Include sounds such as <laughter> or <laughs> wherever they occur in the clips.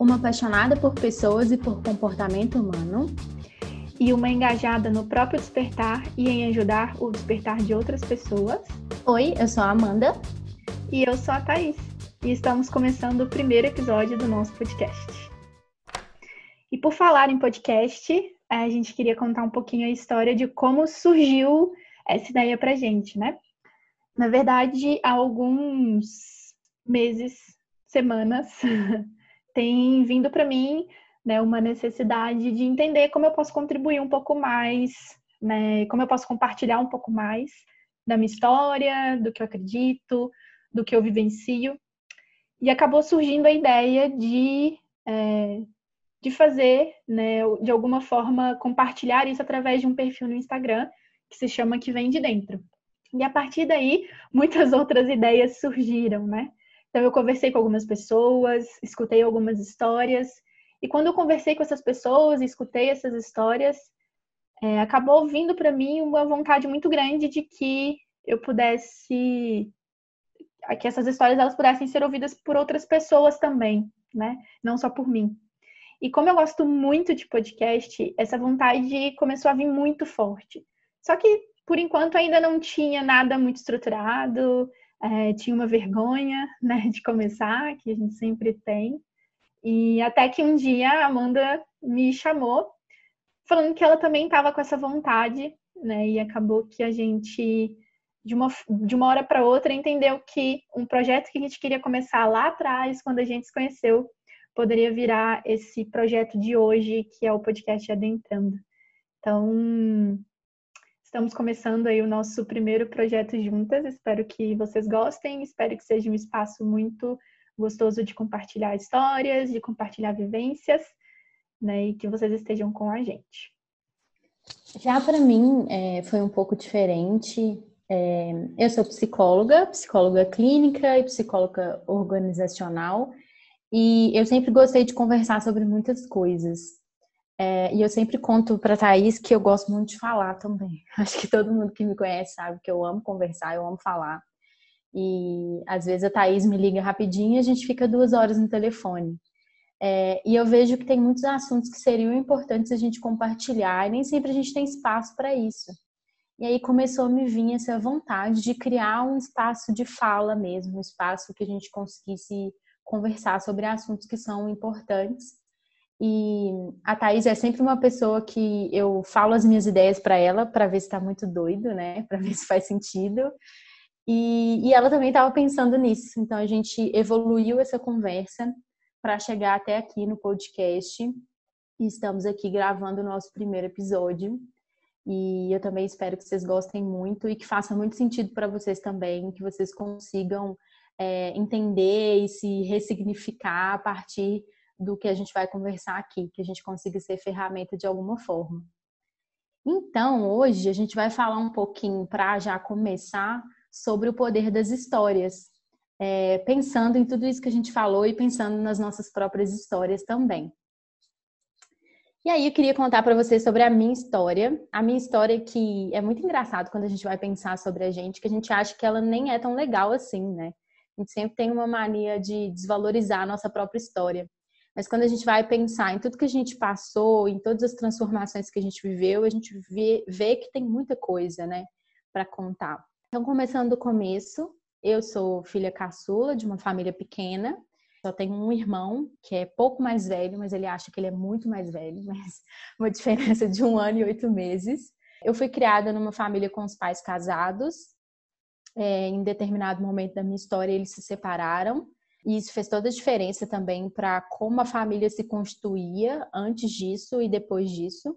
uma apaixonada por pessoas e por comportamento humano, e uma engajada no próprio despertar e em ajudar o despertar de outras pessoas. Oi, eu sou a Amanda. E eu sou a Thaís. E estamos começando o primeiro episódio do nosso podcast. E por falar em podcast, a gente queria contar um pouquinho a história de como surgiu essa ideia pra gente, né? Na verdade, há alguns meses, semanas, <laughs> tem vindo para mim né, uma necessidade de entender como eu posso contribuir um pouco mais, né, como eu posso compartilhar um pouco mais da minha história, do que eu acredito, do que eu vivencio. E acabou surgindo a ideia de, é, de fazer, né, de alguma forma, compartilhar isso através de um perfil no Instagram que se chama Que Vem de Dentro. E a partir daí, muitas <laughs> outras ideias surgiram, né? Então, eu conversei com algumas pessoas, escutei algumas histórias, e quando eu conversei com essas pessoas, escutei essas histórias, é, acabou vindo para mim uma vontade muito grande de que eu pudesse, que essas histórias elas pudessem ser ouvidas por outras pessoas também, né? Não só por mim. E como eu gosto muito de podcast, essa vontade começou a vir muito forte. Só que, por enquanto, ainda não tinha nada muito estruturado, é, tinha uma vergonha <laughs> né, de começar, que a gente sempre tem. E até que um dia a Amanda me chamou, falando que ela também estava com essa vontade, né? E acabou que a gente, de uma, de uma hora para outra, entendeu que um projeto que a gente queria começar lá atrás, quando a gente se conheceu, poderia virar esse projeto de hoje, que é o podcast Adentrando. Então, Estamos começando aí o nosso primeiro projeto juntas. Espero que vocês gostem. Espero que seja um espaço muito gostoso de compartilhar histórias, de compartilhar vivências, né? E que vocês estejam com a gente. Já para mim é, foi um pouco diferente. É, eu sou psicóloga, psicóloga clínica e psicóloga organizacional, e eu sempre gostei de conversar sobre muitas coisas. É, e eu sempre conto para Thaís que eu gosto muito de falar também. <laughs> Acho que todo mundo que me conhece sabe que eu amo conversar, eu amo falar. E às vezes a Thaís me liga rapidinho e a gente fica duas horas no telefone. É, e eu vejo que tem muitos assuntos que seriam importantes a gente compartilhar e nem sempre a gente tem espaço para isso. E aí começou a me vir essa vontade de criar um espaço de fala mesmo, um espaço que a gente conseguisse conversar sobre assuntos que são importantes e a Thaís é sempre uma pessoa que eu falo as minhas ideias para ela, para ver se está muito doido, né? <laughs> Para ver se faz sentido. E, e ela também estava pensando nisso. Então a gente evoluiu essa conversa para chegar até aqui no podcast. E estamos aqui gravando o nosso primeiro episódio. E eu também espero que vocês gostem muito e que faça muito sentido para vocês também, que vocês consigam é, entender e se ressignificar a partir do que a gente vai conversar aqui, que a gente consiga ser ferramenta de alguma forma. Então, hoje a gente vai falar um pouquinho para já começar sobre o poder das histórias, é, pensando em tudo isso que a gente falou e pensando nas nossas próprias histórias também. E aí eu queria contar para vocês sobre a minha história. A minha história que é muito engraçado quando a gente vai pensar sobre a gente, que a gente acha que ela nem é tão legal assim, né? A gente sempre tem uma mania de desvalorizar a nossa própria história. Mas quando a gente vai pensar em tudo que a gente passou, em todas as transformações que a gente viveu, a gente vê, vê que tem muita coisa, né, para contar. Então, começando do começo, eu sou filha caçula de uma família pequena. Só tenho um irmão que é pouco mais velho, mas ele acha que ele é muito mais velho, <laughs> mas uma diferença de um ano e oito meses. Eu fui criada numa família com os pais casados. É, em determinado momento da minha história, eles se separaram. E isso fez toda a diferença também para como a família se constituía antes disso e depois disso.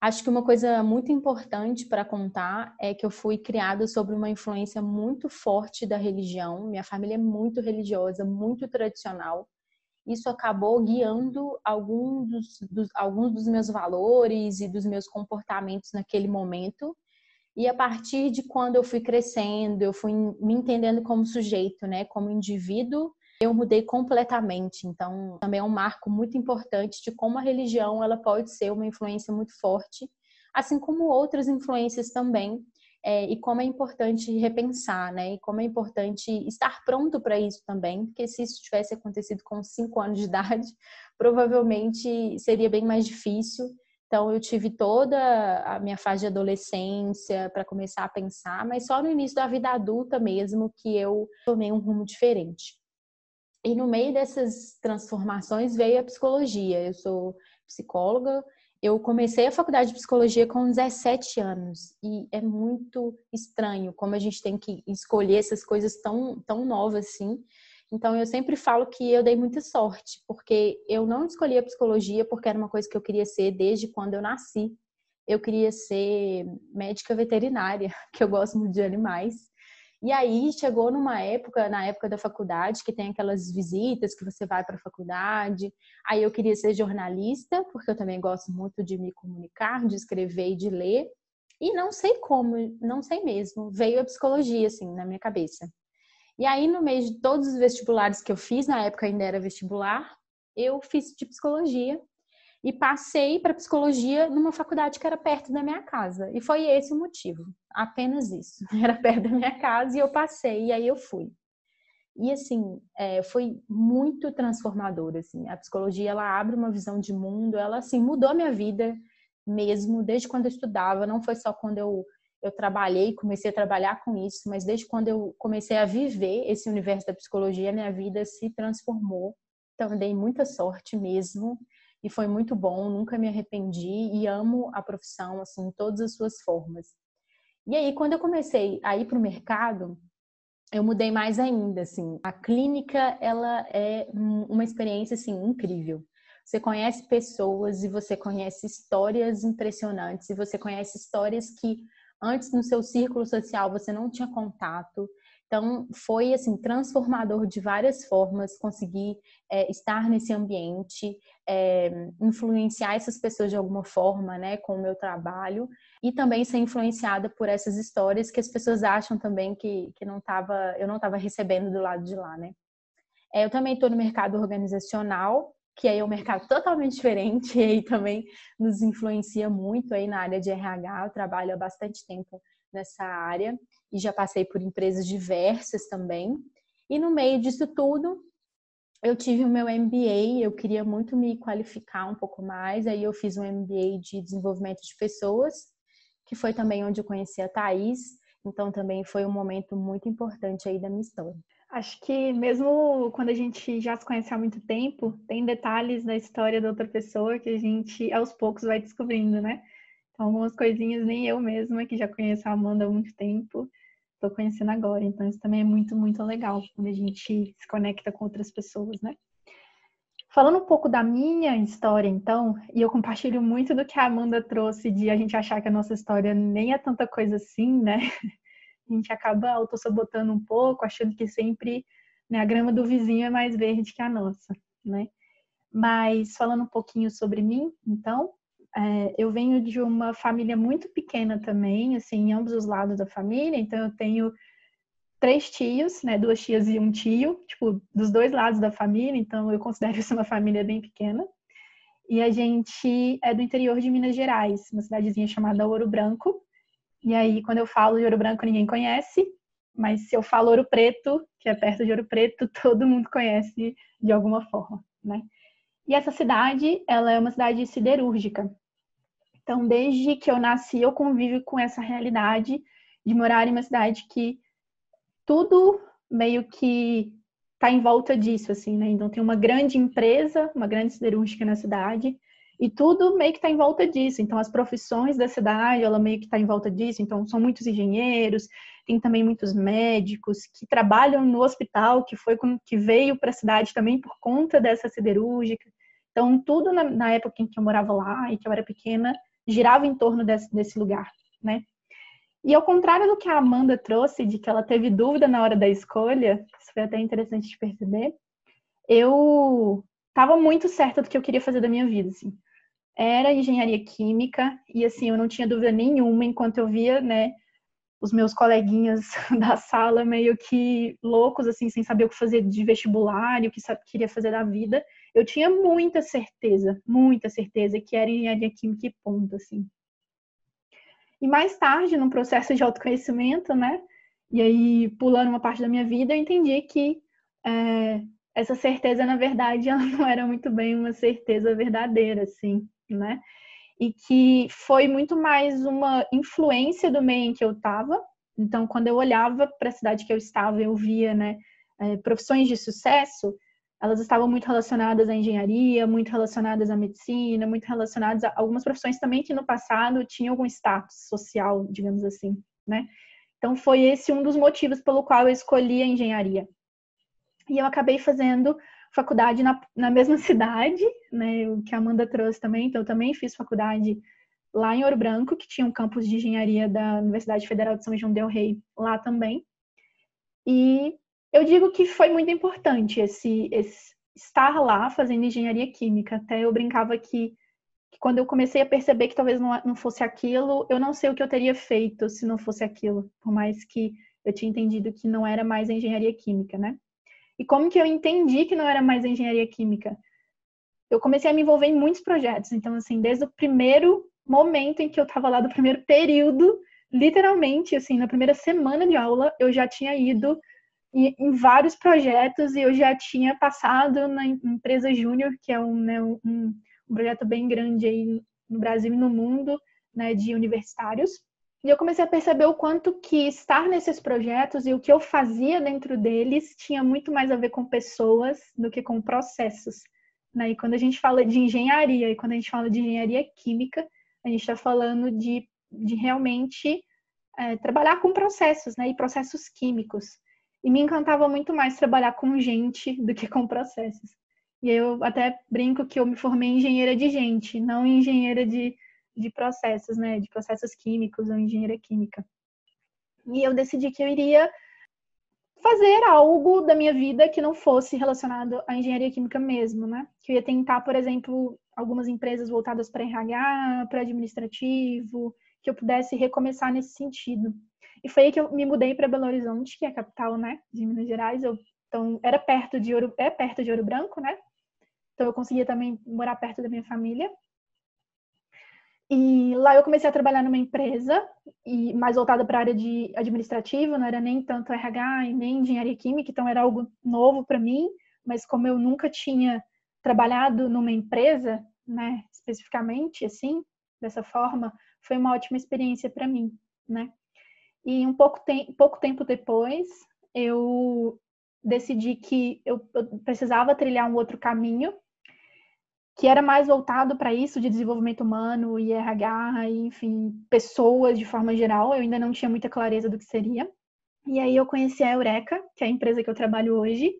Acho que uma coisa muito importante para contar é que eu fui criada sobre uma influência muito forte da religião. Minha família é muito religiosa, muito tradicional. Isso acabou guiando alguns dos, dos, alguns dos meus valores e dos meus comportamentos naquele momento. E a partir de quando eu fui crescendo, eu fui me entendendo como sujeito, né, como indivíduo, eu mudei completamente. Então, também é um marco muito importante de como a religião ela pode ser uma influência muito forte, assim como outras influências também é, e como é importante repensar, né? E como é importante estar pronto para isso também, porque se isso tivesse acontecido com cinco anos de idade, <laughs> provavelmente seria bem mais difícil. Então, eu tive toda a minha fase de adolescência para começar a pensar, mas só no início da vida adulta mesmo que eu tomei um rumo diferente. E no meio dessas transformações veio a psicologia. Eu sou psicóloga, eu comecei a faculdade de psicologia com 17 anos e é muito estranho como a gente tem que escolher essas coisas tão, tão novas assim. Então eu sempre falo que eu dei muita sorte, porque eu não escolhi a psicologia porque era uma coisa que eu queria ser desde quando eu nasci. Eu queria ser médica veterinária, <laughs> que eu gosto muito de animais. E aí chegou numa época, na época da faculdade, que tem aquelas visitas que você vai para a faculdade. Aí eu queria ser jornalista, porque eu também gosto muito de me comunicar, de escrever e de ler. E não sei como, não sei mesmo, veio a psicologia assim na minha cabeça. E aí no meio de todos os vestibulares que eu fiz, na época ainda era vestibular, eu fiz de psicologia e passei para psicologia numa faculdade que era perto da minha casa. E foi esse o motivo, apenas isso. <laughs> Era perto da minha casa e eu passei, e aí eu fui. E assim, é, foi muito transformador, assim. A psicologia, ela abre uma visão de mundo, ela, assim, mudou a minha vida mesmo, desde quando eu estudava. Não foi só quando eu, eu trabalhei, comecei a trabalhar com isso, mas desde quando eu comecei a viver esse universo da psicologia, minha vida se transformou. Então, eu dei muita sorte mesmo e foi muito bom, nunca me arrependi e amo a profissão assim em todas as suas formas. E aí quando eu comecei a ir para o mercado, eu mudei mais ainda, assim. A clínica, ela é uma experiência assim incrível. Você conhece pessoas e você conhece histórias impressionantes e você conhece histórias que antes no seu círculo social você não tinha contato. Então, foi assim transformador de várias formas conseguir é, estar nesse ambiente, é, influenciar essas pessoas de alguma forma, né, com o meu trabalho e também ser influenciada por essas histórias que as pessoas acham também que, que não tava, eu não estava recebendo do lado de lá, né. É, eu também estou no mercado organizacional, que aí é um mercado totalmente diferente <laughs> e aí também nos influencia muito aí na área de RH. Eu trabalho há bastante tempo nessa área e já passei por empresas diversas também. E no meio disso tudo, eu tive o meu MBA, eu queria muito me qualificar um pouco mais, aí eu fiz um MBA de desenvolvimento de pessoas, que foi também onde eu conheci a Thaís, então também foi um momento muito importante aí da minha história. Acho que mesmo quando a gente já se conhece há muito tempo, tem detalhes da história da outra pessoa que a gente aos poucos vai descobrindo, né? Então, algumas coisinhas nem eu mesma, que já conheço a Amanda há muito tempo, estou conhecendo agora. Então, isso também é muito, muito legal quando a gente se conecta com outras pessoas, né? Falando um pouco da minha história, então, e eu compartilho muito do que a Amanda trouxe de a gente achar que a nossa história nem é tanta coisa assim, né? <laughs> A gente acaba autossabotando um pouco, achando que sempre né, a grama do vizinho é mais verde que a nossa, né? Mas falando um pouquinho sobre mim, então, é, eu venho de uma família muito pequena também, assim, em ambos os lados da família. Então, eu tenho três tios, né? Duas tias e um tio, tipo, dos dois lados da família. Então, eu considero isso uma família bem pequena. E a gente é do interior de Minas Gerais, uma cidadezinha chamada Ouro Branco. E aí, quando eu falo de Ouro Branco, ninguém conhece. Mas se eu falo Ouro Preto, que é perto de Ouro Preto, <laughs> todo mundo conhece de alguma forma, né? E essa cidade, ela é uma cidade siderúrgica. Então, desde que eu nasci, eu convivo com essa realidade de morar em uma cidade que tudo meio que está em volta disso, assim, né? Então, tem uma grande empresa, uma grande siderúrgica na cidade, e tudo meio que está em volta disso. Então, as profissões da cidade, ela meio que está em volta disso. Então, são muitos engenheiros, tem também muitos médicos que trabalham no hospital, que foi que veio para a cidade também por conta dessa siderúrgica. Então, tudo na, na, época em que eu morava lá e que eu era pequena, girava em torno desse, desse lugar, né? E ao contrário do que a Amanda trouxe, de que ela teve dúvida na hora da escolha, isso foi até interessante de perceber, eu estava muito certa do que eu queria fazer da minha vida, assim. Era engenharia química, e assim, eu não tinha dúvida nenhuma enquanto eu via, né, os meus coleguinhas <laughs> da sala meio que loucos, assim, sem saber o que fazer de vestibular e o que queria fazer da vida eu tinha muita certeza, muita certeza que era engenharia química e ponto, assim. E mais tarde, num processo de autoconhecimento, né? E aí, pulando uma parte da minha vida, eu entendi que é, essa certeza, na verdade, <laughs> ela não era muito bem uma certeza verdadeira, assim, né? E que foi muito mais uma influência do meio em que eu estava. Então, quando eu olhava para a cidade que eu estava, eu via, né, é, profissões de sucesso, elas estavam muito relacionadas à engenharia, muito relacionadas à medicina, muito relacionadas a algumas profissões também que no passado tinham algum status social, digamos assim, né? Então foi esse um dos motivos pelo qual eu escolhi a engenharia. E eu acabei fazendo faculdade na, na mesma cidade, né, o que a Amanda trouxe também, então eu também fiz faculdade lá em Ouro Branco, que tinha um campus de engenharia da Universidade Federal de São João del Rei lá também. E eu digo que foi muito importante esse, esse estar lá fazendo engenharia química. Até eu brincava que, que, quando eu comecei a perceber que talvez não, não fosse aquilo, eu não sei o que eu teria feito se não fosse aquilo, por mais que eu tinha entendido que não era mais a engenharia química, né? E como que eu entendi que não era mais engenharia química? Eu comecei a me envolver em muitos projetos. Então, assim, desde o primeiro momento em que eu estava lá, do primeiro período, literalmente, assim, na primeira semana de aula, eu já tinha ido em, em vários projetos e eu já tinha passado na empresa Júnior, que é um, né, um, um, projeto bem grande aí no Brasil e no mundo, né, de universitários. E eu comecei a perceber o quanto que estar nesses projetos e o que eu fazia dentro deles tinha muito mais a ver com pessoas do que com processos. Né? E quando a gente fala de engenharia e quando a gente fala de engenharia química, a gente está falando de, de realmente é, trabalhar com processos, né? E processos químicos. E me encantava muito mais trabalhar com gente do que com processos. E eu até brinco que eu me formei engenheira de gente, não engenheira de, de processos, né? De processos químicos ou engenheira química. E eu decidi que eu iria fazer algo da minha vida que não fosse relacionado à engenharia química mesmo, né? Que eu ia tentar, por exemplo, algumas empresas voltadas para RH, para administrativo, que eu pudesse recomeçar nesse sentido. E foi aí que eu me mudei para Belo Horizonte, que é a capital, né, de Minas Gerais. Eu, então, era perto de Ouro, é perto de Ouro Branco, né? Então, eu conseguia também morar perto da minha família. E lá eu comecei a trabalhar numa empresa, e mais voltada para a área de administrativa, não era nem tanto RH e nem engenharia química, então era algo novo para mim, mas como eu nunca tinha trabalhado numa empresa, né, especificamente assim, dessa forma, foi uma ótima experiência para mim, né? E um pouco, te pouco tempo depois, eu decidi que eu, precisava trilhar um outro caminho, que era mais voltado para isso de desenvolvimento humano, IRH, e, enfim, pessoas de forma geral. Eu ainda não tinha muita clareza do que seria. E aí eu conheci a Eureka, que é a empresa que eu trabalho hoje,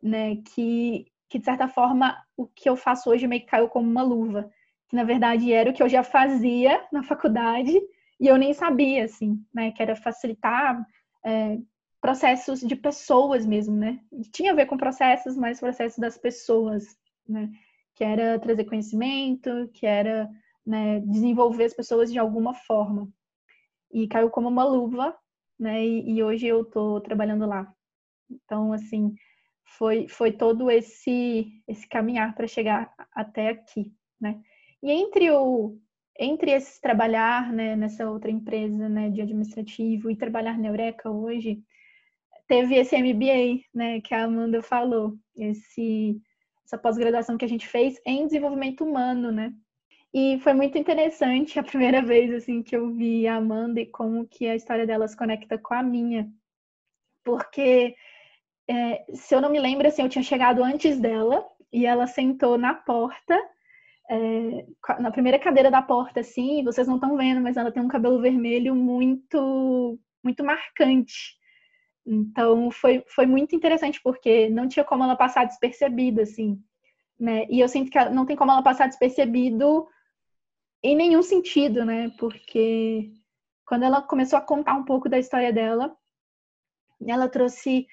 né, que, que de certa forma o que eu faço hoje meio que caiu como uma luva, que na verdade era o que eu já fazia na faculdade, e eu nem sabia, assim, né? Que era facilitar é, processos de pessoas mesmo, né? Tinha a ver com processos, mas processos das pessoas, né? Que era trazer conhecimento, que era né, desenvolver as pessoas de alguma forma. E caiu como uma luva, né? E, e hoje eu tô trabalhando lá. Então, assim, foi, foi todo esse, esse caminhar para chegar até aqui, né? E entre o, entre esse trabalhar né, nessa outra empresa né, de administrativo e trabalhar na Eureka hoje, teve esse MBA, né, que a Amanda falou, esse, essa pós-graduação que a gente fez em desenvolvimento humano, né? E foi muito interessante a primeira vez assim que eu vi a Amanda e como que a história dela se conecta com a minha, porque é, se eu não me lembro assim, eu tinha chegado antes dela e ela sentou na porta é, na primeira cadeira da porta, assim, vocês não estão vendo, mas ela tem um cabelo vermelho muito, muito marcante. Então, foi, foi muito interessante, porque não tinha como ela passar despercebida, assim, né? E eu sinto que não tem como ela passar despercebido em nenhum sentido, né? Porque quando ela começou a contar um pouco da história dela, ela trouxe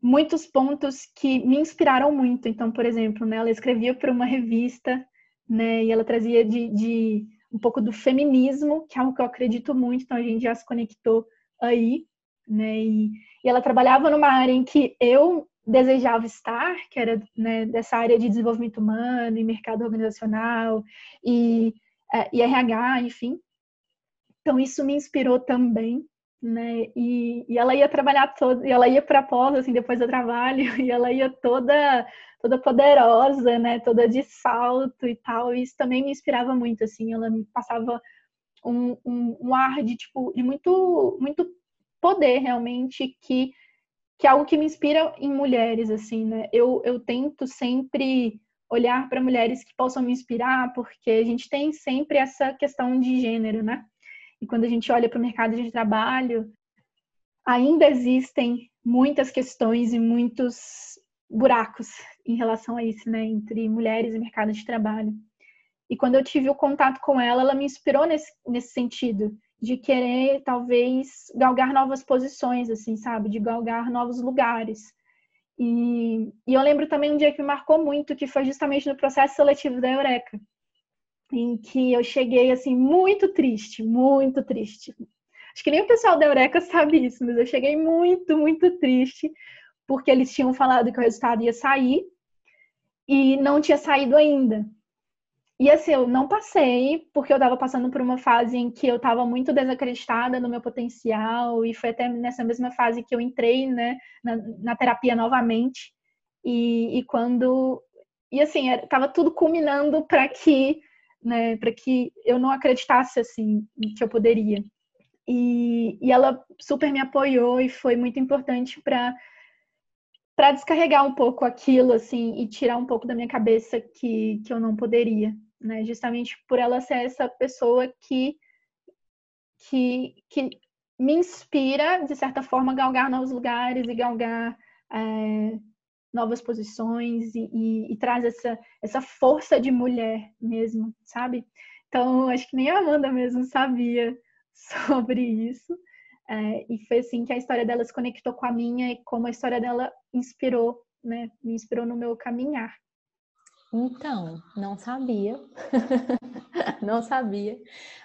muitos pontos que me inspiraram muito. Então, por exemplo, né, ela escrevia para uma revista né? E ela trazia de, de um pouco do feminismo, que é algo que eu acredito muito, então a gente já se conectou aí, né? E, e ela trabalhava numa área em que eu desejava estar, que era né, dessa área de desenvolvimento humano e mercado organizacional e, é, e RH, enfim. Então isso me inspirou também, né? E, e ela ia trabalhar toda, e ela ia para pós assim depois do trabalho, <laughs> e ela ia toda toda poderosa, né? Toda de salto e tal. E isso também me inspirava muito, assim. Ela me passava um, um, um ar de tipo de muito muito poder realmente que que é algo que me inspira em mulheres, assim, né? Eu, eu tento sempre olhar para mulheres que possam me inspirar, porque a gente tem sempre essa questão de gênero, né? E quando a gente olha para o mercado de trabalho, ainda existem muitas questões e muitos buracos em relação a isso, né? Entre mulheres e mercado de trabalho. E quando eu tive o contato com ela, ela me inspirou nesse, nesse sentido, de querer talvez galgar novas posições, assim, sabe? De galgar novos lugares. E, e, eu lembro também um dia que me marcou muito, que foi justamente no processo seletivo da Eureka, em que eu cheguei assim muito triste, muito triste. Acho que nem o pessoal da Eureka sabe isso, mas eu cheguei muito, muito triste, porque eles tinham falado que o resultado ia sair e não tinha saído ainda. E assim, eu não passei, porque eu estava passando por uma fase em que eu estava muito desacreditada no meu potencial, e foi até nessa mesma fase que eu entrei né, na, na terapia novamente. E, e, quando. E assim, estava tudo culminando para que, né, para que eu não acreditasse assim que eu poderia. E, e ela super me apoiou e foi muito importante para para descarregar um pouco aquilo assim e tirar um pouco da minha cabeça que, que eu não poderia né? Justamente por ela ser essa pessoa que que, que me inspira, de certa forma, a galgar novos lugares e galgar é, novas posições e, e, e, traz essa, essa força de mulher mesmo, sabe? Então, acho que nem a Amanda mesmo sabia <laughs> sobre isso. É, e foi assim que a história dela se conectou com a minha e como a história dela inspirou, né? Me inspirou no meu caminhar. Então, não sabia. <laughs> não sabia.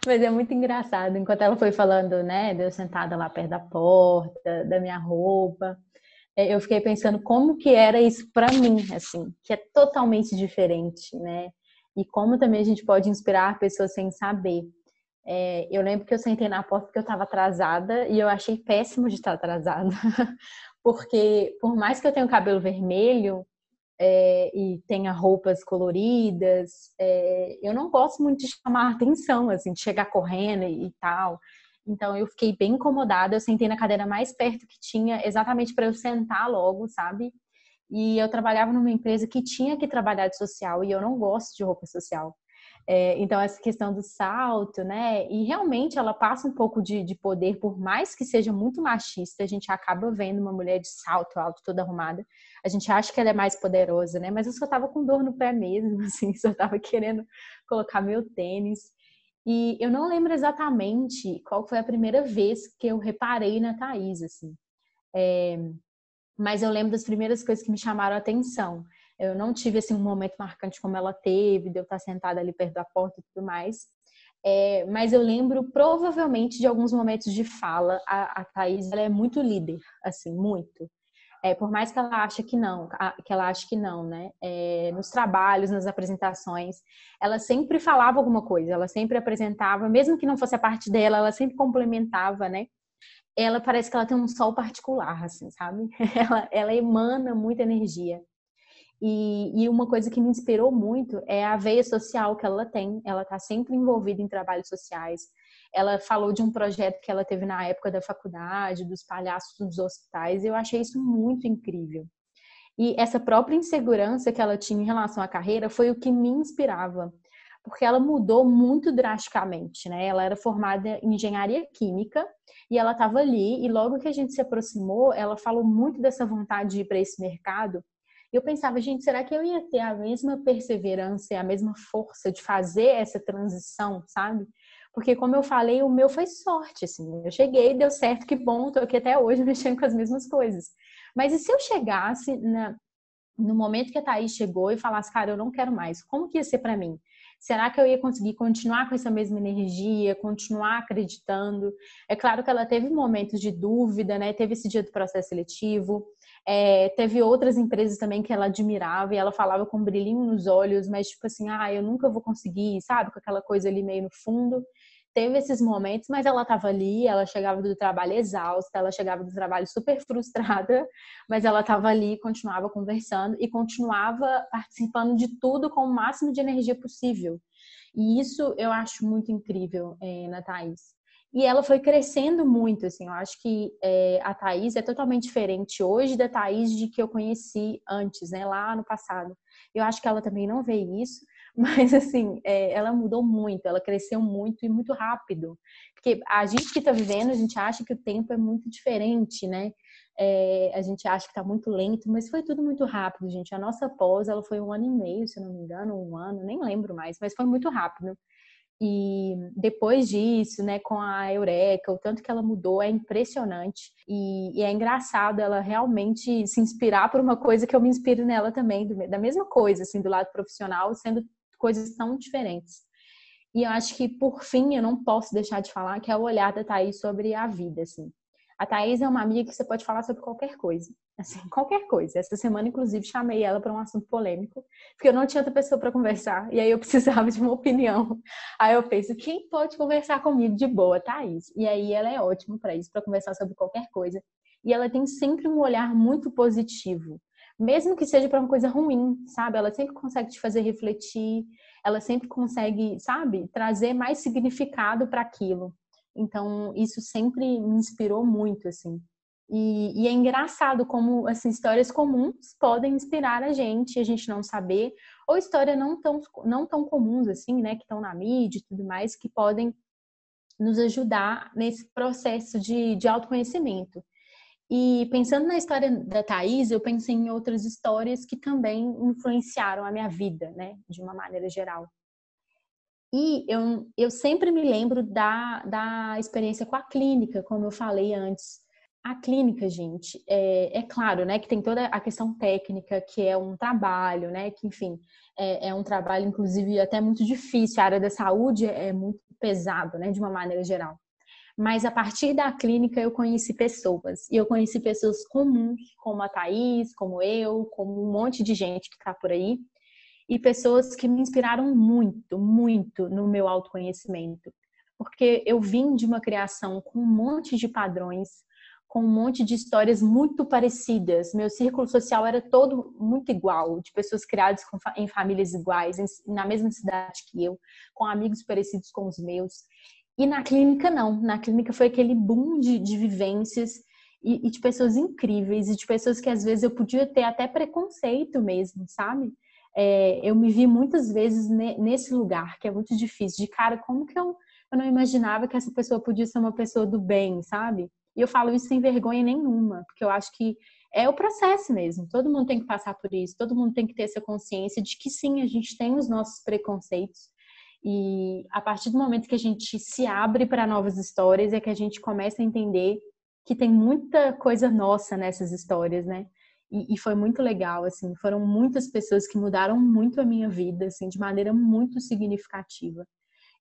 Mas é muito engraçado. Enquanto ela foi falando, né, de eu sentada lá perto da porta, da minha roupa, é, eu fiquei pensando como que era isso para mim, assim, que é totalmente diferente, né? E como também a gente pode inspirar pessoas sem saber. É, eu lembro que eu sentei na porta porque eu estava atrasada e eu achei péssimo de estar atrasada. <laughs> porque por mais que eu tenha o cabelo vermelho, é, e tenha roupas coloridas. É, eu não gosto muito de chamar atenção, assim, de chegar correndo e, e tal. Então eu fiquei bem incomodada. Eu sentei na cadeira mais perto que tinha, exatamente para eu sentar logo, sabe? E eu trabalhava numa empresa que tinha que trabalhar de social e eu não gosto de roupa social. É, então, essa questão do salto, né? E realmente ela passa um pouco de, de, poder, por mais que seja muito machista, a gente acaba vendo uma mulher de salto alto, toda arrumada. A gente acha que ela é mais poderosa, né? Mas eu só tava com dor no pé mesmo, <laughs> assim, só tava querendo colocar meu tênis. E eu não lembro exatamente qual foi a primeira vez que eu reparei na Thaís, assim. É, mas eu lembro das primeiras coisas que me chamaram a atenção. Eu não tive assim um momento marcante como ela teve, de eu estar sentada ali perto da porta e tudo mais. É, mas eu lembro provavelmente de alguns momentos de fala. A, a Thaís ela é muito líder, assim, muito. É, por mais que ela ache que não, que ela ache que não, né? É, nos trabalhos, nas apresentações, ela sempre falava alguma coisa, ela sempre apresentava, mesmo que não fosse a parte dela, ela sempre complementava, né? Ela parece que ela tem um sol particular, assim, sabe? <laughs> Ela, ela emana muita energia. E, e, uma coisa que me inspirou muito é a veia social que ela tem. Ela está sempre envolvida em trabalhos sociais. Ela falou de um projeto que ela teve na época da faculdade, dos palhaços dos hospitais. E eu achei isso muito incrível. E essa própria insegurança que ela tinha em relação à carreira foi o que me inspirava, porque ela mudou muito drasticamente, né? Ela era formada em engenharia química e ela estava ali e logo que a gente se aproximou, ela falou muito dessa vontade de ir para esse mercado eu pensava, gente, será que eu ia ter a mesma perseverança e a mesma força de fazer essa transição, sabe? Porque, como eu falei, o meu foi sorte, assim. Eu cheguei, deu certo, que bom, tô aqui até hoje <laughs> mexendo com as mesmas coisas. Mas e se eu chegasse na, no momento que a Thaís chegou e falasse, cara, eu não quero mais, como que ia ser para mim? Será que eu ia conseguir continuar com essa mesma energia, continuar acreditando? É claro que ela teve momentos de dúvida, né? Teve esse dia do processo seletivo, é, teve outras empresas também que ela admirava e ela falava com um brilhinho nos olhos, mas tipo assim, ah, eu nunca vou conseguir, sabe? Com aquela coisa ali meio no fundo. teve esses momentos, mas ela estava ali, ela chegava do trabalho exausta, ela chegava do trabalho super <laughs> frustrada, mas ela estava ali, continuava conversando e continuava participando de tudo com o máximo de energia possível. E isso eu acho muito incrível é, na Thaís. E ela foi crescendo muito, assim, eu acho que é, a Thaís é totalmente diferente hoje da Thaís de que eu conheci antes, né, lá no passado. Eu acho que ela também não vê isso, <laughs> mas assim, é, ela mudou muito, ela cresceu muito e muito rápido. Porque a gente que está vivendo, a gente acha que o tempo é muito diferente, né? É, a gente acha que está muito lento, mas foi tudo muito rápido, gente. A nossa pós, ela foi um ano e meio, se não me engano, um ano, nem lembro mais, mas foi muito rápido. E depois disso, né, com a Eureka, o tanto que ela mudou é impressionante. E, e, é engraçado ela realmente se inspirar por uma coisa que eu me inspiro nela também, da mesma coisa, assim, do lado profissional, sendo coisas tão diferentes. E eu acho que, por fim, eu não posso deixar de falar que é o olhar da Thaís sobre a vida, assim. A Thaís é uma amiga que você pode falar sobre qualquer coisa. Assim, qualquer coisa. Essa semana, inclusive, chamei ela para um assunto polêmico, porque eu não tinha outra pessoa para conversar, e aí eu <laughs> precisava de uma opinião. Aí eu penso, quem pode conversar comigo de boa? Thaís. E aí ela é ótima para isso, para conversar sobre qualquer coisa. E ela tem sempre um olhar muito positivo, mesmo que seja para uma coisa ruim, sabe? Ela sempre consegue te fazer refletir, ela sempre consegue, sabe, trazer mais significado para aquilo. Então, isso sempre me inspirou muito, assim. E, e, é engraçado como assim, histórias comuns podem inspirar a gente, a gente não saber, ou histórias não tão, não tão comuns assim, né, que estão na mídia e tudo mais, que podem nos ajudar nesse processo de, de autoconhecimento. E pensando na história da Thais, eu pensei em outras histórias que também influenciaram a minha vida, né, de uma maneira geral. E eu, eu sempre me lembro da, da experiência com a clínica, como eu falei antes. A clínica, gente, é, é, claro, né, que tem toda a questão técnica, que é um trabalho, né, que, enfim, é, é, um trabalho, inclusive, até muito difícil. A área da saúde é muito pesado, né, de uma maneira geral. Mas a partir da clínica eu conheci pessoas. E eu conheci pessoas comuns, como a Thaís, como eu, como um monte de gente que está por aí. E pessoas que me inspiraram muito, muito no meu autoconhecimento. Porque eu vim de uma criação com um monte de padrões, com um monte de histórias muito parecidas. Meu círculo social era todo muito igual, de pessoas criadas em famílias iguais, na mesma cidade que eu, com amigos parecidos com os meus. E na clínica, não. Na clínica foi aquele boom de, de vivências e, e, de pessoas incríveis, e de pessoas que às vezes eu podia ter até preconceito mesmo, sabe? É, eu me vi muitas vezes nesse lugar, que é muito difícil, de cara, como que eu, eu não imaginava que essa pessoa podia ser uma pessoa do bem, sabe? E eu falo isso sem vergonha nenhuma, porque eu acho que é o processo mesmo. Todo mundo tem que passar por isso, todo mundo tem que ter essa consciência de que sim, a gente tem os nossos preconceitos. E a partir do momento que a gente se abre para novas histórias, é que a gente começa a entender que tem muita coisa nossa nessas histórias, né? E, e, foi muito legal, assim, foram muitas pessoas que mudaram muito a minha vida, assim, de maneira muito significativa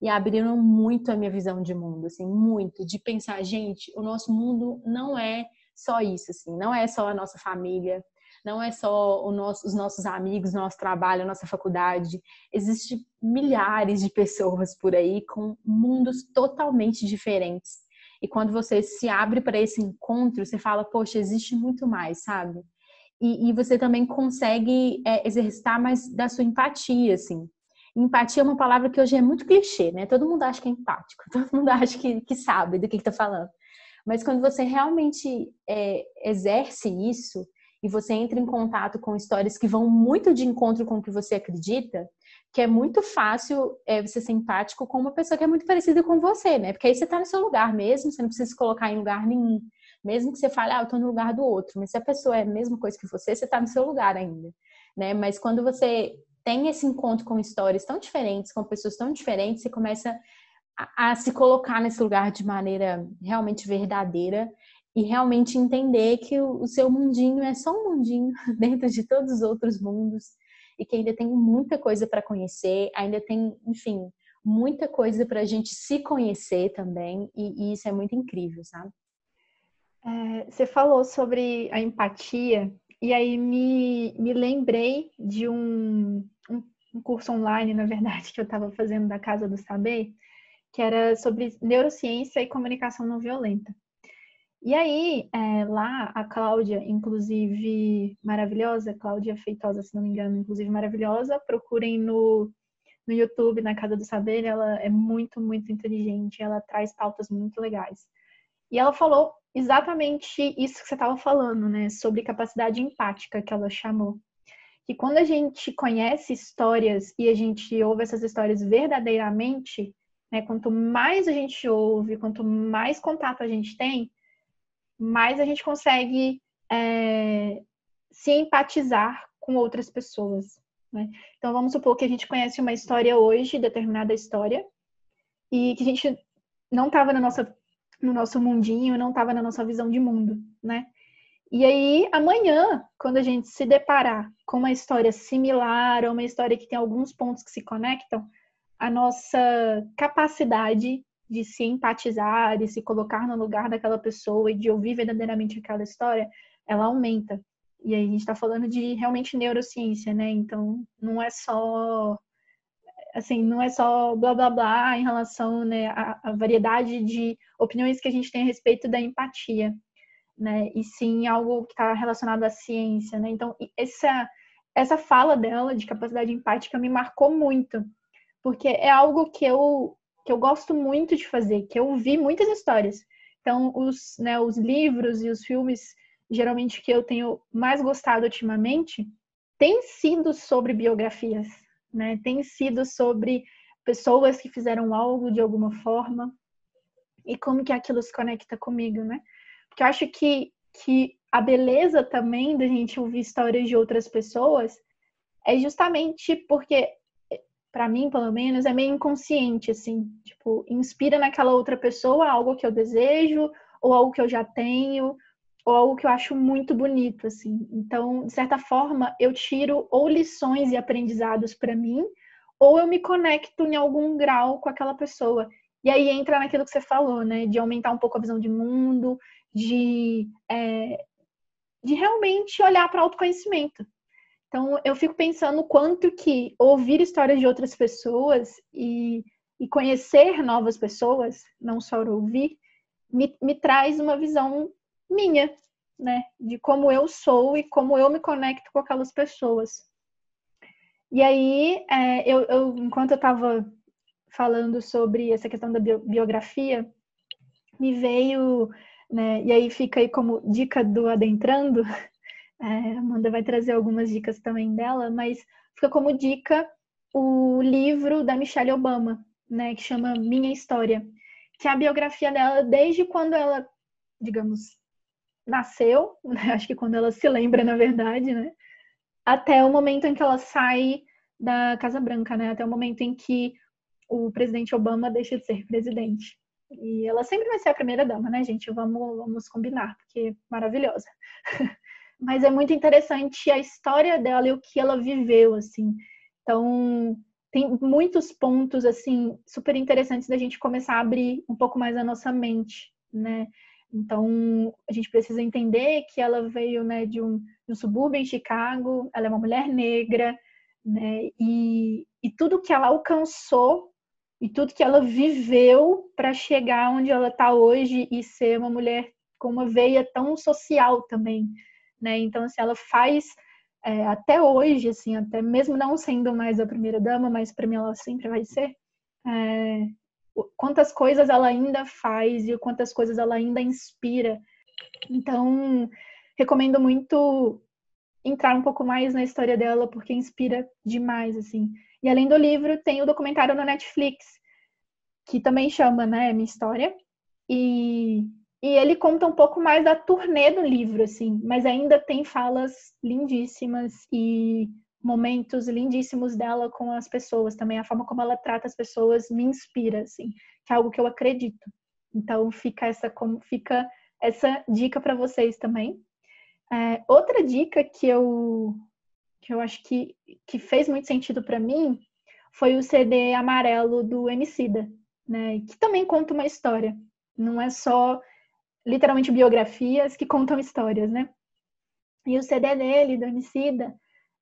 e abriram muito a minha visão de mundo, assim, muito, de pensar, gente, o nosso mundo não é só isso, assim, não é só a nossa família, não é só nosso, os nossos amigos, nosso trabalho, nossa faculdade. Existem milhares de pessoas por aí com mundos totalmente diferentes. E quando você se abre para esse encontro, você fala, poxa, existe muito mais, sabe? E, e você também consegue é, exercitar mais da sua empatia, assim. Empatia é uma palavra que hoje é muito clichê, né? Todo mundo acha que é empático, <laughs> todo mundo acha que, que sabe do que está falando. Mas quando você realmente é, exerce isso e você entra em contato com histórias que vão muito de encontro com o que você acredita, que é muito fácil é, você ser empático com uma pessoa que é muito parecida com você, né? Porque aí você está no seu lugar mesmo, você não precisa se colocar em lugar nenhum. Mesmo que você fale, ah, eu estou no lugar do outro, mas se a pessoa é a mesma coisa que você, você está no seu lugar ainda, né? Mas quando você tem esse encontro com histórias tão diferentes, com pessoas tão diferentes, você começa a, a, se colocar nesse lugar de maneira realmente verdadeira e realmente entender que o, o seu mundinho é só um mundinho <laughs> dentro de todos os outros mundos e que ainda tem muita coisa para conhecer, ainda tem, enfim, muita coisa para a gente se conhecer também e, e, isso é muito incrível, sabe? É, você falou sobre a empatia e aí me, me lembrei de um, um, curso online, na verdade, que eu estava fazendo da Casa do Saber, que era sobre neurociência e comunicação não violenta. E aí, é, lá, a Cláudia, inclusive maravilhosa, Cláudia Feitosa, se não me engano, inclusive maravilhosa, procurem no, no YouTube, na Casa do Saber, ela é muito, muito inteligente, ela traz pautas muito legais. E ela falou exatamente isso que você estava falando, né, sobre capacidade empática, que ela chamou. Que quando a gente conhece histórias e a gente ouve essas histórias verdadeiramente, né, quanto mais a gente ouve, quanto mais contato a gente tem, mais a gente consegue é, se empatizar com outras pessoas. Né? Então, vamos supor que a gente conhece uma história hoje, determinada história, e que a gente não estava no nosso mundinho, não estava na nossa visão de mundo, né? E aí, amanhã, quando a gente se deparar com uma história similar, ou uma história que tem alguns pontos que se conectam, a nossa capacidade de se empatizar, de se colocar no lugar daquela pessoa e de ouvir verdadeiramente aquela história, ela aumenta. E aí a gente está falando de realmente neurociência, né? Então não é só assim, não é só blá blá blá em relação né, à, à variedade de opiniões que a gente tem a respeito da empatia, né? E sim algo que está relacionado à ciência, né? Então essa essa fala dela de capacidade empática me marcou muito, porque é algo que eu que eu gosto muito de fazer, que eu vi muitas histórias. Então, os, né, os livros e os filmes, geralmente, que eu tenho mais gostado ultimamente, têm sido sobre biografias, né? Tem sido sobre pessoas que fizeram algo de alguma forma e como que aquilo se conecta comigo, né? Porque eu acho que, que a beleza também da gente ouvir histórias de outras pessoas é justamente porque para mim, pelo menos, é meio inconsciente, assim. Tipo, inspira naquela outra pessoa algo que eu desejo, ou algo que eu já tenho, ou algo que eu acho muito bonito, assim. Então, de certa forma, eu tiro ou lições e aprendizados para mim, ou eu me conecto em algum grau com aquela pessoa. E aí entra naquilo que você falou, né? De aumentar um pouco a visão de mundo, de, é, de realmente olhar para o autoconhecimento. Então, eu fico pensando quanto que ouvir histórias de outras pessoas e, e conhecer novas pessoas, não só ouvir, me, me traz uma visão minha, né? De como eu sou e como eu me conecto com aquelas pessoas. E aí, é, eu, eu, enquanto eu estava falando sobre essa questão da biografia, me veio, né, e aí fica aí como dica do Adentrando, <laughs> é, Amanda vai trazer algumas dicas também dela, mas fica como dica o livro da Michelle Obama, né, que chama Minha História, que é a biografia dela desde quando ela, digamos, nasceu, né, <laughs> acho que quando ela se lembra, na verdade, né, até o momento em que ela sai da Casa Branca, né, até o momento em que o presidente Obama deixa de ser presidente. E ela sempre vai ser a primeira dama, né, gente? Vamos, vamos combinar, porque maravilhosa. <laughs> mas é muito interessante a história dela e o que ela viveu, assim. Então, tem muitos pontos, assim, super interessantes da gente começar a abrir um pouco mais a nossa mente, né? Então, a gente precisa entender que ela veio, né, de um, de um subúrbio em Chicago, ela é uma mulher negra, né? E, e tudo que ela alcançou e tudo que ela viveu para chegar onde ela está hoje e ser uma mulher com uma veia tão social também, né? Então, assim, ela faz é, até hoje, assim, até mesmo não sendo mais a primeira dama, mas para mim ela sempre vai ser. É, quantas coisas ela ainda faz e quantas coisas ela ainda inspira. Então, recomendo muito entrar um pouco mais na história dela porque inspira demais, assim. E além do livro, tem o documentário no Netflix que também chama, né, Minha História. E e ele conta um pouco mais da turnê do livro, assim, mas ainda tem falas lindíssimas e momentos lindíssimos dela com as pessoas também. A forma como ela trata as pessoas me inspira, assim, que é algo que eu acredito. Então fica essa como fica essa dica para vocês também. É, outra dica que eu eu acho que, que fez muito sentido para mim foi o CD amarelo do Emicida, né? Que também conta uma história. Não é só literalmente biografias que contam histórias, né? E o CD dele, do Homicida,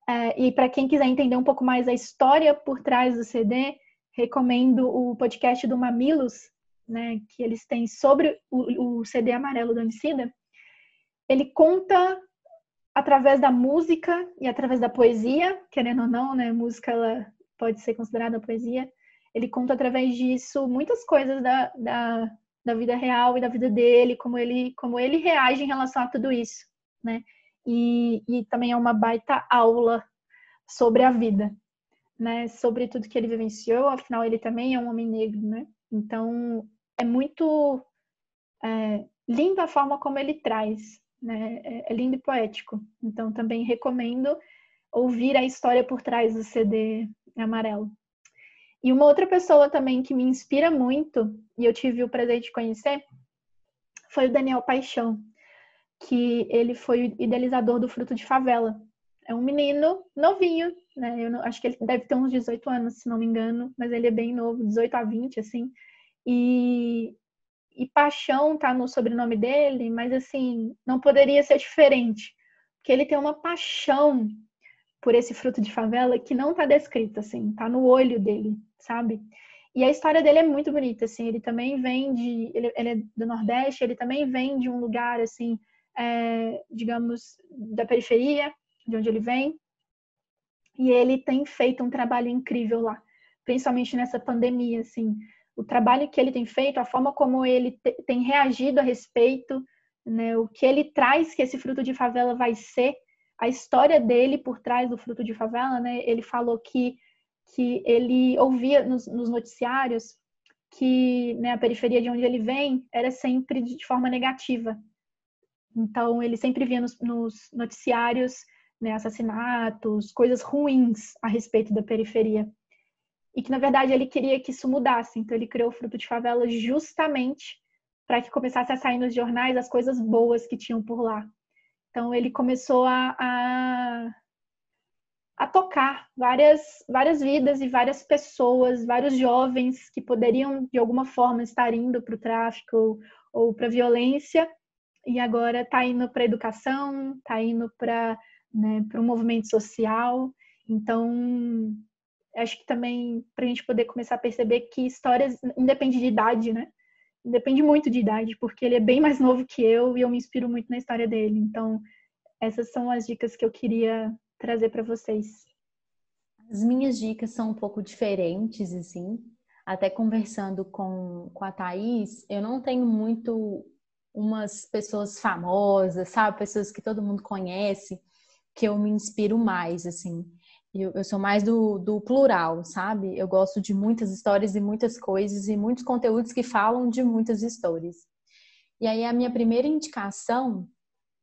é, e para quem quiser entender um pouco mais a história por trás do CD, recomendo o podcast do Mamilos, né, que eles têm sobre o, o CD amarelo do Homicida. Ele conta através da música e através da poesia, querendo ou não, né, música ela pode ser considerada poesia. Ele conta através disso muitas coisas da, da, da vida real e da vida dele, como ele, como ele reage em relação a tudo isso, né? E, e também é uma baita aula sobre a vida, né? Sobre tudo que ele vivenciou, afinal ele também é um homem negro, né? Então é muito é, lindo a forma como ele traz, né? É, é lindo e poético. Então também recomendo ouvir a história por trás do CD amarelo. E uma outra pessoa também que me inspira muito, e eu tive o prazer de conhecer, foi o Daniel Paixão, que ele foi o idealizador do Fruto de Favela. É um menino novinho, né? Eu não, acho que ele deve ter uns 18 anos, se não me engano, mas ele é bem novo, 18 a 20, assim. E, e Paixão tá no sobrenome dele, mas assim, não poderia ser diferente. Porque ele tem uma paixão por esse fruto de favela que não tá descrito, assim, tá no olho dele sabe? E a história dele é muito bonita, assim, ele também vem de, ele, ele é do Nordeste, ele também vem de um lugar, assim, é, digamos, da periferia, de onde ele vem, e ele tem feito um trabalho incrível lá, principalmente nessa pandemia, assim, o trabalho que ele tem feito, a forma como ele te, tem reagido a respeito, né, o que ele traz que esse fruto de favela vai ser, a história dele por trás do fruto de favela, né, ele falou que que ele ouvia nos, nos noticiários que né, a periferia de onde ele vem era sempre de forma negativa. Então, ele sempre via nos, nos noticiários né, assassinatos, coisas ruins a respeito da periferia. E que, na verdade, ele queria que isso mudasse. Então, ele criou o Fruto de Favela justamente para que começasse a sair nos jornais as coisas boas que tinham por lá. Então, ele começou a, a a tocar várias, várias vidas e várias pessoas, vários jovens que poderiam de alguma forma estar indo para o tráfico ou, ou para a violência e agora está indo para a educação, está indo para né, um movimento social. Então, acho que também para a gente poder começar a perceber que histórias independe de idade, né? Depende muito de idade, porque ele é bem mais novo que eu e eu me inspiro muito na história dele. Então, essas são as dicas que eu queria trazer para vocês? As minhas dicas são um pouco diferentes, assim. Até conversando com, com a Thaís, eu não tenho muito umas pessoas famosas, sabe? Pessoas que todo mundo conhece, que eu me inspiro mais, assim. Eu, eu, sou mais do, do plural, sabe? Eu gosto de muitas histórias e muitas coisas e muitos conteúdos que falam de muitas histórias. E aí a minha primeira indicação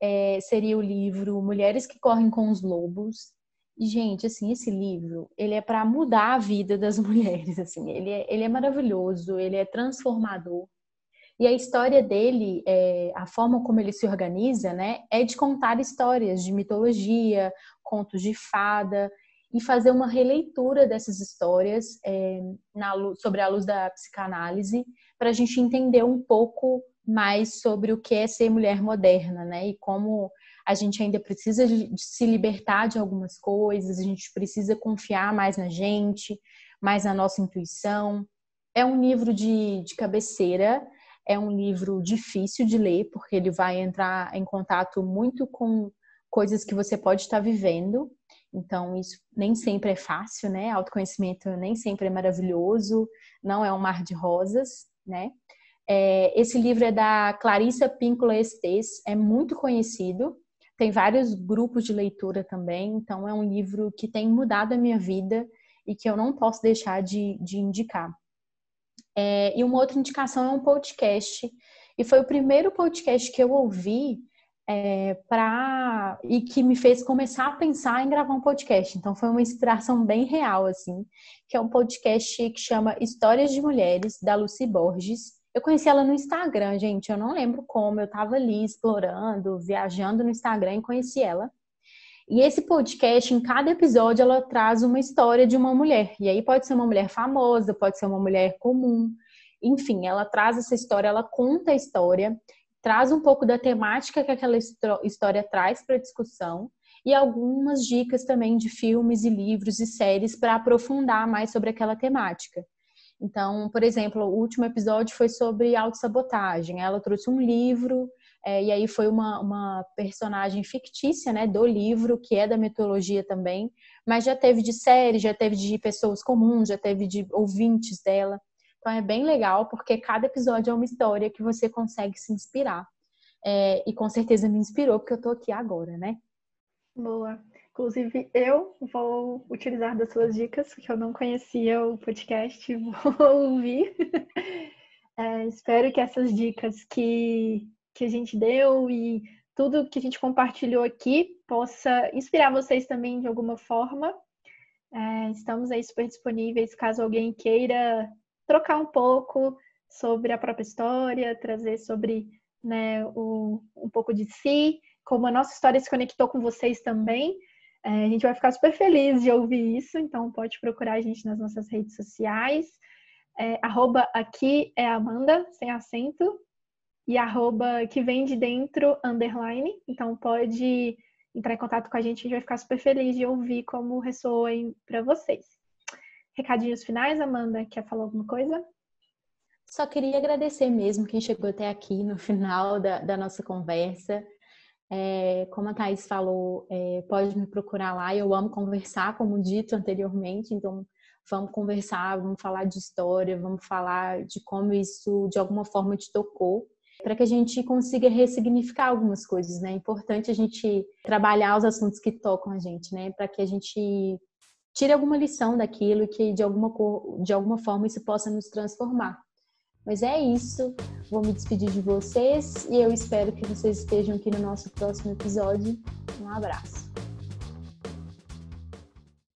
é, seria o livro Mulheres que Correm com os Lobos. E, gente, assim, esse livro, ele é para mudar a vida das <laughs> mulheres, assim. Ele é, ele é maravilhoso, ele é transformador. E a história dele, é, a forma como ele se organiza, né, é de contar histórias de mitologia, contos de fada, e fazer uma releitura dessas histórias é, na, sobre a luz da psicanálise, para a gente entender um pouco mais sobre o que é ser mulher moderna, né? E como a gente ainda precisa de se libertar de algumas coisas, a gente precisa confiar mais na gente, mais na nossa intuição. É um livro de, de cabeceira, é um livro difícil de ler, porque ele vai entrar em contato muito com coisas que você pode estar vivendo. Então, isso nem sempre é fácil, né? Autoconhecimento nem sempre é maravilhoso, não é um mar de rosas, né? É, esse livro é da Clarissa Píncola Estes, é muito conhecido, tem vários grupos de leitura também, então é um livro que tem mudado a minha vida e que eu não posso deixar de, de indicar. É, e uma outra indicação é um podcast, e foi o primeiro podcast que eu ouvi é, para e que me fez começar a pensar em gravar um podcast. Então foi uma inspiração bem real assim, que é um podcast que chama Histórias de Mulheres da Lucy Borges. Eu conheci ela no Instagram, gente. Eu não lembro como. Eu tava ali explorando, viajando no Instagram e conheci ela. E esse podcast, em cada episódio, ela traz uma história de uma mulher. E aí pode ser uma mulher famosa, pode ser uma mulher comum. Enfim, ela traz essa história, ela conta a história, traz um pouco da temática que aquela história traz para a discussão e algumas dicas também de filmes e livros e séries para aprofundar mais sobre aquela temática. Então, por exemplo, o último episódio foi sobre autossabotagem. Ela trouxe um livro, é, e aí foi uma, uma personagem fictícia, né, do livro, que é da mitologia também, mas já teve de série, já teve de pessoas comuns, já teve de ouvintes dela. Então é bem legal, porque cada episódio é uma história que você consegue se inspirar. É, e com certeza me inspirou, porque eu tô aqui agora, né? Boa. Inclusive, eu vou utilizar das suas dicas, porque eu não conhecia o podcast, <laughs> vou ouvir. É, espero que essas dicas que, que a gente deu e tudo que a gente compartilhou aqui possa inspirar vocês também de alguma forma. É, estamos aí super disponíveis caso alguém queira trocar um pouco sobre a própria história, trazer sobre né, o, um pouco de si, como a nossa história se conectou com vocês também. É, a gente vai ficar super feliz de ouvir isso, então pode procurar a gente nas nossas redes sociais. É, arroba aqui é Amanda, sem acento, e arroba que vem de dentro, underline. Então pode entrar em contato com a gente, a gente vai ficar super feliz de ouvir como ressoa para vocês. Recadinhos finais, Amanda, quer falar alguma coisa? Só queria agradecer mesmo quem chegou até aqui no final da, da nossa conversa. É, como a Thais falou, é, pode me procurar lá. Eu amo conversar, como dito anteriormente, então vamos conversar, vamos falar de história, vamos falar de como isso de alguma forma te tocou, para que a gente consiga ressignificar algumas coisas, né? É importante a gente trabalhar os assuntos que tocam a gente, né? Para que a gente tire alguma lição daquilo que de alguma, de alguma forma isso possa nos transformar. Mas é isso. Vou me despedir de vocês e eu espero que vocês estejam aqui no nosso próximo episódio. Um abraço.